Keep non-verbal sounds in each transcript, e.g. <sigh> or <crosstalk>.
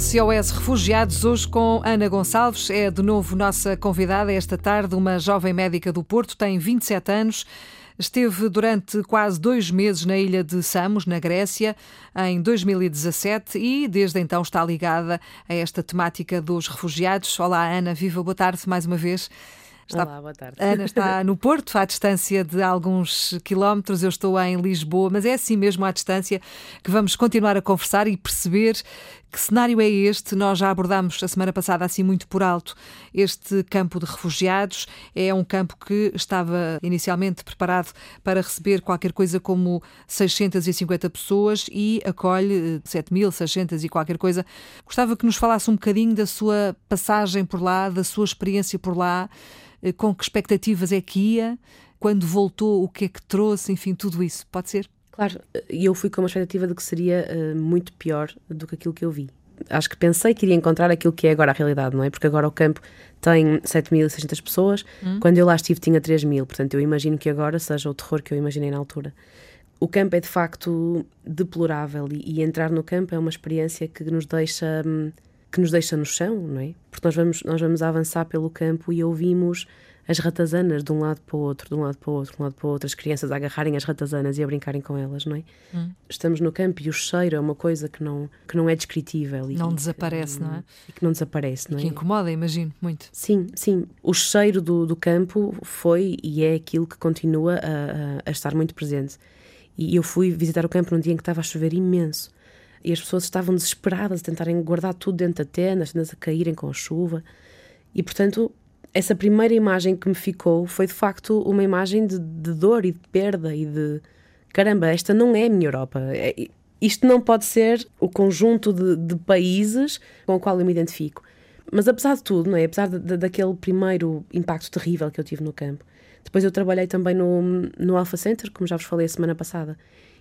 SOS Refugiados, hoje com Ana Gonçalves, é de novo nossa convidada esta tarde, uma jovem médica do Porto, tem 27 anos. Esteve durante quase dois meses na ilha de Samos, na Grécia, em 2017 e desde então está ligada a esta temática dos refugiados. Olá, Ana, viva, boa tarde mais uma vez. Está, Olá, boa tarde. Ana está <laughs> no Porto, à distância de alguns quilómetros. Eu estou em Lisboa, mas é assim mesmo à distância que vamos continuar a conversar e perceber que cenário é este. Nós já abordámos a semana passada, assim muito por alto, este campo de refugiados. É um campo que estava inicialmente preparado para receber qualquer coisa como 650 pessoas e acolhe 7.600 e qualquer coisa. Gostava que nos falasse um bocadinho da sua passagem por lá, da sua experiência por lá. Eh, com que expectativas é que ia, quando voltou, o que é que trouxe, enfim, tudo isso. Pode ser? Claro, e eu fui com uma expectativa de que seria uh, muito pior do que aquilo que eu vi. Acho que pensei que iria encontrar aquilo que é agora a realidade, não é? Porque agora o campo tem 7.600 pessoas, hum. quando eu lá estive tinha 3.000, portanto eu imagino que agora seja o terror que eu imaginei na altura. O campo é de facto deplorável e, e entrar no campo é uma experiência que nos deixa. Hum, que nos deixa no chão, não é? Porque nós vamos, nós vamos avançar pelo campo e ouvimos as ratazanas de um lado para o outro, de um lado para o outro, de um lado para o outro, as crianças a agarrarem as ratazanas e a brincarem com elas, não é? Hum. Estamos no campo e o cheiro é uma coisa que não, que não é descritível. Não e, desaparece, que, não é? E que não desaparece, não e é? que incomoda, imagino, muito. Sim, sim. O cheiro do, do campo foi e é aquilo que continua a, a, a estar muito presente. E eu fui visitar o campo num dia em que estava a chover imenso e as pessoas estavam desesperadas a tentarem guardar tudo dentro da tenda, as tendas a caírem com a chuva. E, portanto, essa primeira imagem que me ficou foi de facto uma imagem de, de dor e de perda e de caramba, esta não é a minha Europa. É, isto não pode ser o conjunto de, de, países com o qual eu me identifico. Mas apesar de tudo, não é? apesar de, de, daquele primeiro impacto terrível que eu tive no campo, depois eu trabalhei também no, no Alpha Center, como já vos falei a semana passada.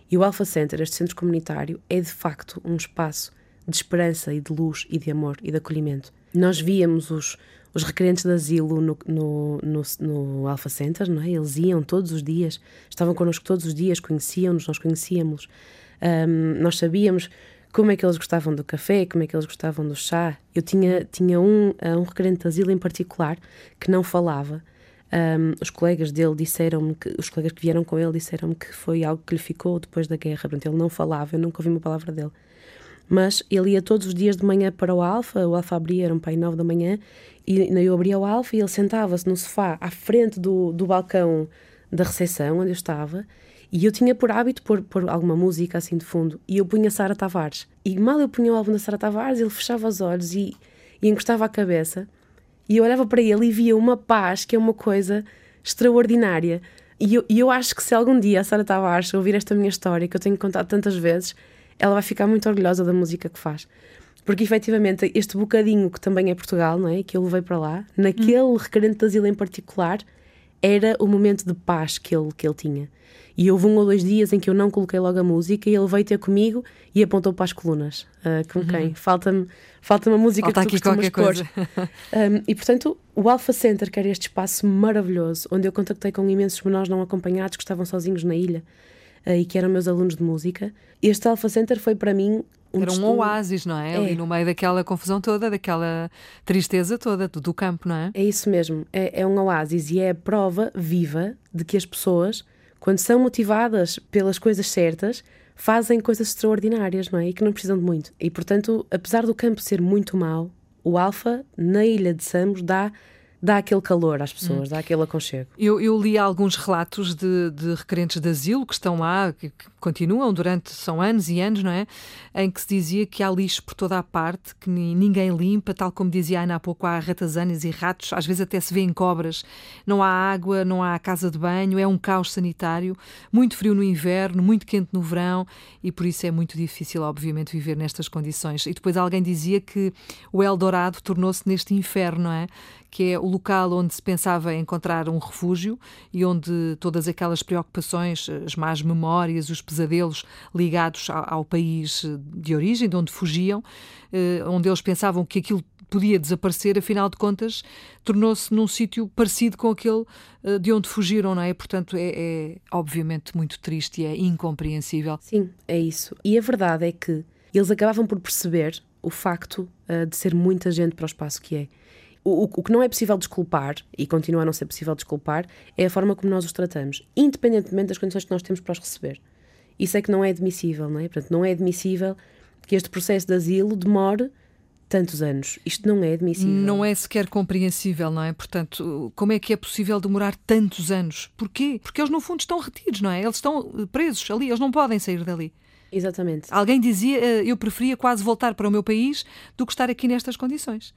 E o Alpha Center, este centro comunitário, é de facto um espaço de esperança e de luz e de amor e de acolhimento. Nós víamos os, os requerentes de asilo no, no, no, no Alpha Center, não é? eles iam todos os dias, estavam connosco todos os dias, conheciam-nos, nós conhecíamos. Um, nós sabíamos como é que eles gostavam do café, como é que eles gostavam do chá. Eu tinha, tinha um, um requerente de asilo em particular que não falava um, os colegas dele disseram-me que, os colegas que vieram com ele disseram-me que foi algo que lhe ficou depois da guerra. Portanto, ele não falava, eu nunca ouvi uma palavra dele. Mas ele ia todos os dias de manhã para o Alfa, o Alfa abria, era um pai nove da manhã, e eu abria o Alfa e ele sentava-se no sofá à frente do, do balcão da recepção onde eu estava e eu tinha por hábito pôr, pôr alguma música assim de fundo e eu punha Sara Tavares. E mal eu punha o álbum da Sara Tavares, ele fechava os olhos e, e encostava a cabeça e eu olhava para ele e via uma paz que é uma coisa extraordinária. E eu, e eu acho que se algum dia a Sara Tavares ouvir esta minha história, que eu tenho contado tantas vezes, ela vai ficar muito orgulhosa da música que faz. Porque efetivamente este bocadinho que também é Portugal, não é? Que eu levei para lá, naquele hum. requerente de asilo em particular, era o momento de paz que ele, que ele tinha. E houve um ou dois dias em que eu não coloquei logo a música e ele veio ter comigo e apontou para as colunas. Uh, com uhum. quem? Falta-me falta uma música Falta que tu aqui pôr. Um, <laughs> e portanto, o Alpha Center, que era este espaço maravilhoso, onde eu contactei com imensos menores não acompanhados que estavam sozinhos na ilha e que eram meus alunos de música, este Alpha Center foi para mim um Era um oásis, não é? é? Ali no meio daquela confusão toda, daquela tristeza toda do, do campo, não é? É isso mesmo. É, é um oásis e é a prova viva de que as pessoas quando são motivadas pelas coisas certas, fazem coisas extraordinárias, não é? E que não precisam de muito. E, portanto, apesar do campo ser muito mau, o Alfa, na ilha de Samos, dá dá aquele calor às pessoas, hum. dá aquele aconchego. Eu, eu li alguns relatos de, de, requerentes de asilo que estão lá, que, que, continuam durante, são anos e anos, não é? Em que se dizia que há lixo por toda a parte, que ninguém limpa, tal como dizia Ana há pouco, há ratazanas e ratos, às vezes até se vêem cobras, não há água, não há casa de banho, é um caos sanitário, muito frio no inverno, muito quente no verão e por isso é muito difícil, obviamente, viver nestas condições. E depois alguém dizia que o Eldorado tornou-se neste inferno, não é? Que é o local onde se pensava encontrar um refúgio e onde todas aquelas preocupações, as más memórias, os pesadelos ligados ao, ao país de origem, de onde fugiam, eh, onde eles pensavam que aquilo podia desaparecer, afinal de contas, tornou-se num sítio parecido com aquele eh, de onde fugiram, não é? Portanto, é, é, obviamente muito triste e é incompreensível. Sim, é isso. E a verdade é que eles acabavam por perceber o facto uh, de ser muita gente para o espaço que é. O, o, que não é possível desculpar, e continua a não ser possível desculpar, é a forma como nós os tratamos, independentemente das condições que nós temos para os receber. Isso é que não é admissível, não é? Portanto, não é admissível que este processo de asilo demore tantos anos. Isto não é admissível. Não é sequer compreensível, não é? Portanto, como é que é possível demorar tantos anos? Porquê? Porque eles, no fundo, estão retidos, não é? Eles estão eh, presos ali, eles não podem sair dali. Exatamente. Alguém dizia, eh, eu preferia quase voltar para o meu país do que estar aqui nestas condições.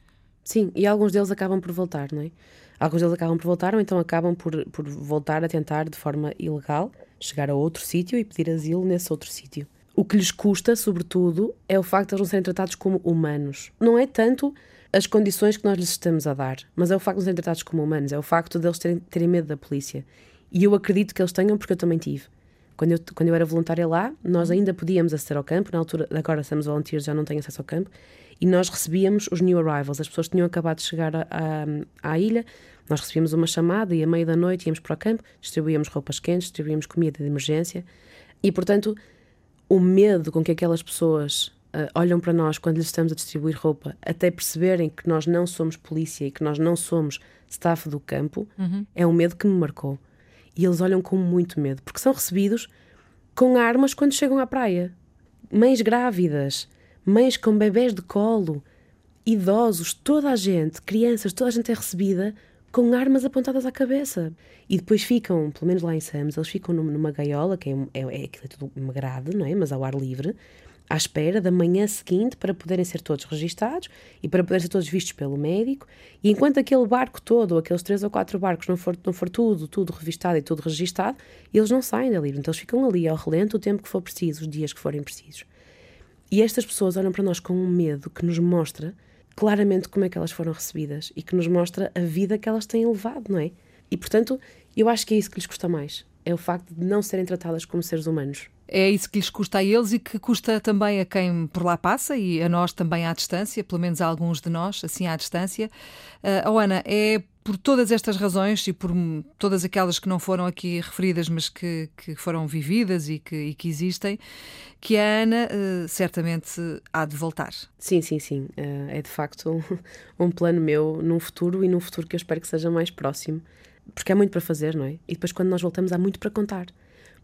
Sim, e alguns deles acabam por voltar, não é? Alguns deles acabam por voltar ou então acabam por, por voltar a tentar de forma ilegal chegar a outro sítio e pedir asilo nesse outro sítio. O que lhes custa, sobretudo, é o facto de eles não serem tratados como humanos. Não é tanto as condições que nós lhes estamos a dar, mas é o facto de não serem tratados como humanos, é o facto de eles terem, terem medo da polícia. E eu acredito que eles tenham, porque eu também tive. Quando eu, quando eu era voluntária lá, nós ainda podíamos aceder ao campo, na altura, agora somos volunteers, já não tenho acesso ao campo, e nós recebíamos os new arrivals, as pessoas que tinham acabado de chegar à, à ilha, nós recebíamos uma chamada e à meia da noite íamos para o campo, distribuíamos roupas quentes, distribuíamos comida de emergência e, portanto, o medo com que aquelas pessoas uh, olham para nós quando lhes estamos a distribuir roupa, até perceberem que nós não somos polícia e que nós não somos staff do campo, uhum. é um medo que me marcou. E eles olham com muito medo, porque são recebidos com armas quando chegam à praia. Mães grávidas, mães com bebés de colo, idosos, toda a gente, crianças, toda a gente é recebida com armas apontadas à cabeça. E depois ficam, pelo menos lá em Sams, eles ficam numa gaiola, que é, é, é, é tudo uma grade, não é? Mas ao ar livre, à espera da manhã seguinte para poderem ser todos registados e para poderem ser todos vistos pelo médico. E enquanto aquele barco todo, aqueles três ou quatro barcos, não for, não for tudo, tudo revistado e tudo registado, eles não saem dali. Então eles ficam ali ao relento o tempo que for preciso, os dias que forem precisos. E estas pessoas olham para nós com um medo que nos mostra claramente como é que elas foram recebidas e que nos mostra a vida que elas têm levado, não é? E portanto, eu acho que é isso que lhes custa mais. É o facto de não serem tratadas como seres humanos. É isso que lhes custa a eles e que custa também a quem por lá passa e a nós também à distância, pelo menos a alguns de nós, assim à distância. Uh, oh Ana, é por todas estas razões e por todas aquelas que não foram aqui referidas, mas que, que foram vividas e que, e que existem, que a Ana uh, certamente há de voltar. Sim, sim, sim. Uh, é de facto um, <laughs> um, plano meu num futuro e num futuro que eu espero que seja mais próximo, porque há muito para fazer, não é? E depois, quando nós voltamos, há muito para contar.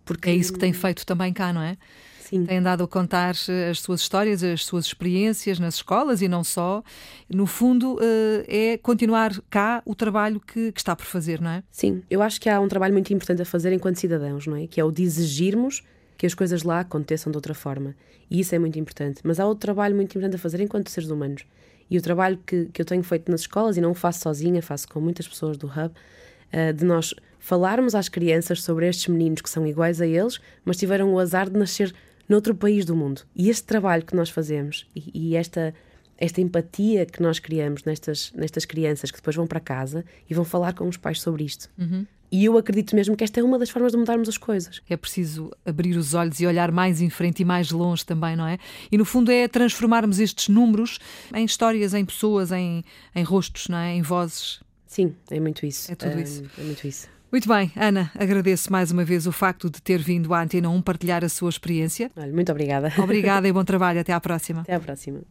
Porque... É isso que tem feito também cá, não é? Sim. Tem andado a contar eh, as suas histórias, as suas experiências nas escolas e não só. No fundo, eh, é continuar cá o trabalho que, que está por fazer, não é? Sim, eu acho que há um trabalho muito importante a fazer enquanto cidadãos, não é? Que é o de exigirmos que as coisas lá aconteçam de outra forma. E isso é muito importante. Mas há outro trabalho muito importante a fazer enquanto seres humanos. E o trabalho que, que eu tenho feito nas escolas, e não faço sozinha, faço com muitas pessoas do Hub, uh, de nós falarmos às crianças sobre estes meninos que são iguais a eles, mas tiveram o azar de nascer noutro país do mundo. E este trabalho que nós fazemos e, e esta esta empatia que nós criamos nestas, nestas crianças que depois vão para casa e vão falar com os pais sobre isto. Uhum. E eu acredito mesmo que esta é uma das formas de mudarmos as coisas. É preciso abrir os olhos e olhar mais em frente e mais longe também, não é? E no fundo é transformarmos estes números em histórias, em pessoas, em, em rostos, não é? Em vozes. Sim, é muito isso. É tudo isso. É muito isso. Muito bem, Ana, agradeço mais uma vez o facto de ter vindo à Antena 1 partilhar a sua experiência. Olha, muito obrigada. Obrigada e bom <laughs> trabalho. Até à próxima. Até à próxima.